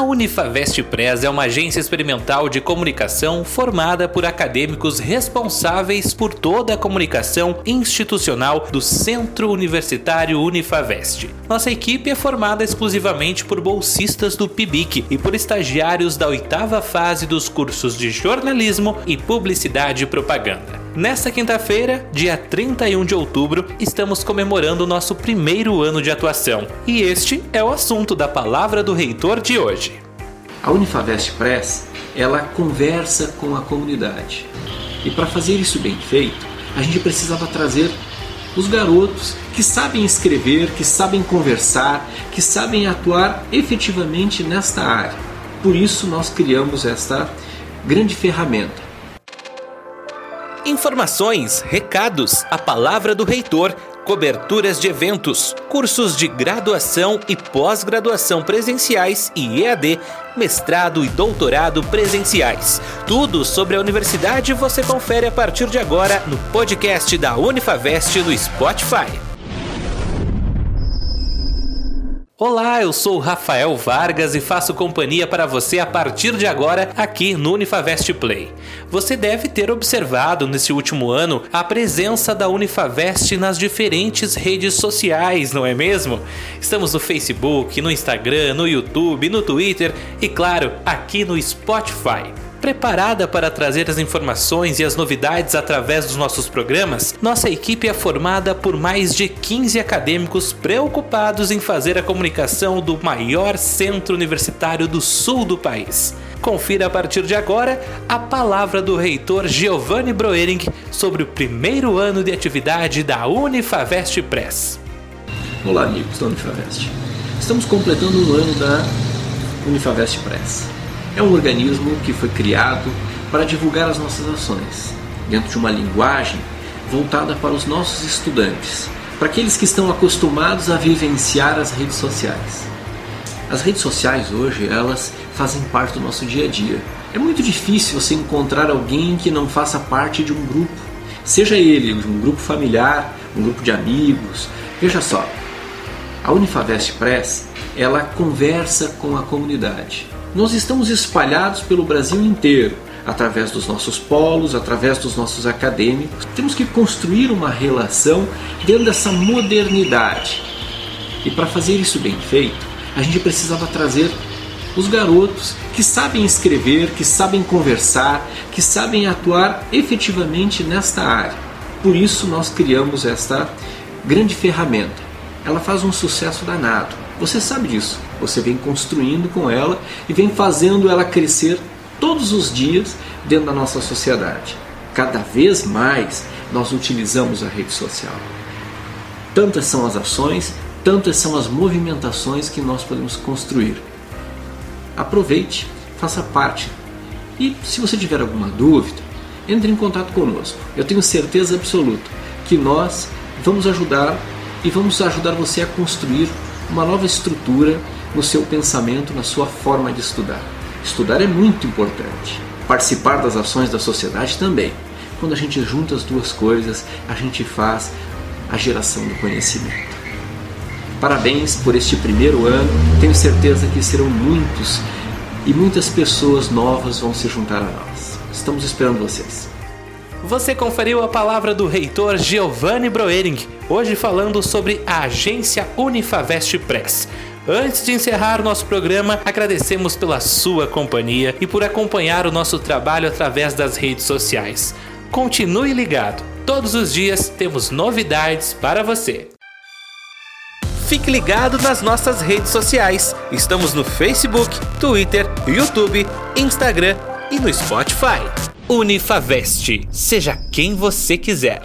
A Unifavest Press é uma agência experimental de comunicação formada por acadêmicos responsáveis por toda a comunicação institucional do Centro Universitário Unifavest. Nossa equipe é formada exclusivamente por bolsistas do PIBIC e por estagiários da oitava fase dos cursos de jornalismo e publicidade e propaganda. Nesta quinta-feira, dia 31 de outubro, estamos comemorando o nosso primeiro ano de atuação. E este é o assunto da palavra do reitor de hoje. A Unifavest Press, ela conversa com a comunidade. E para fazer isso bem feito, a gente precisava trazer os garotos que sabem escrever, que sabem conversar, que sabem atuar efetivamente nesta área. Por isso nós criamos esta grande ferramenta Informações, recados, a palavra do reitor, coberturas de eventos, cursos de graduação e pós-graduação presenciais e EAD, mestrado e doutorado presenciais. Tudo sobre a universidade você confere a partir de agora no podcast da Unifavest no Spotify. Olá, eu sou Rafael Vargas e faço companhia para você a partir de agora aqui no Unifavest Play. Você deve ter observado nesse último ano a presença da Unifavest nas diferentes redes sociais, não é mesmo? Estamos no Facebook, no Instagram, no YouTube, no Twitter e, claro, aqui no Spotify. Preparada para trazer as informações e as novidades através dos nossos programas, nossa equipe é formada por mais de 15 acadêmicos preocupados em fazer a comunicação do maior centro universitário do sul do país. Confira a partir de agora a palavra do reitor Giovanni Broering sobre o primeiro ano de atividade da Unifavest Press. Olá, amigos da Unifavest. Estamos completando um ano da Unifavest Press é um organismo que foi criado para divulgar as nossas ações, dentro de uma linguagem voltada para os nossos estudantes, para aqueles que estão acostumados a vivenciar as redes sociais. As redes sociais hoje, elas fazem parte do nosso dia a dia. É muito difícil você encontrar alguém que não faça parte de um grupo, seja ele um grupo familiar, um grupo de amigos. Veja só, a Unifavest Press, ela conversa com a comunidade. Nós estamos espalhados pelo Brasil inteiro, através dos nossos polos, através dos nossos acadêmicos. Temos que construir uma relação dentro dessa modernidade. E para fazer isso bem feito, a gente precisava trazer os garotos que sabem escrever, que sabem conversar, que sabem atuar efetivamente nesta área. Por isso nós criamos esta grande ferramenta. Ela faz um sucesso danado. Você sabe disso. Você vem construindo com ela e vem fazendo ela crescer todos os dias dentro da nossa sociedade. Cada vez mais nós utilizamos a rede social. Tantas são as ações, tantas são as movimentações que nós podemos construir. Aproveite, faça parte. E se você tiver alguma dúvida, entre em contato conosco. Eu tenho certeza absoluta que nós vamos ajudar e vamos ajudar você a construir uma nova estrutura no seu pensamento, na sua forma de estudar. Estudar é muito importante. Participar das ações da sociedade também. Quando a gente junta as duas coisas, a gente faz a geração do conhecimento. Parabéns por este primeiro ano. Tenho certeza que serão muitos e muitas pessoas novas vão se juntar a nós. Estamos esperando vocês. Você conferiu a palavra do reitor Giovanni Broering, hoje falando sobre a agência Unifavest Press. Antes de encerrar nosso programa, agradecemos pela sua companhia e por acompanhar o nosso trabalho através das redes sociais. Continue ligado, todos os dias temos novidades para você. Fique ligado nas nossas redes sociais. Estamos no Facebook, Twitter, YouTube, Instagram e no Spotify. Unifavest. Seja quem você quiser.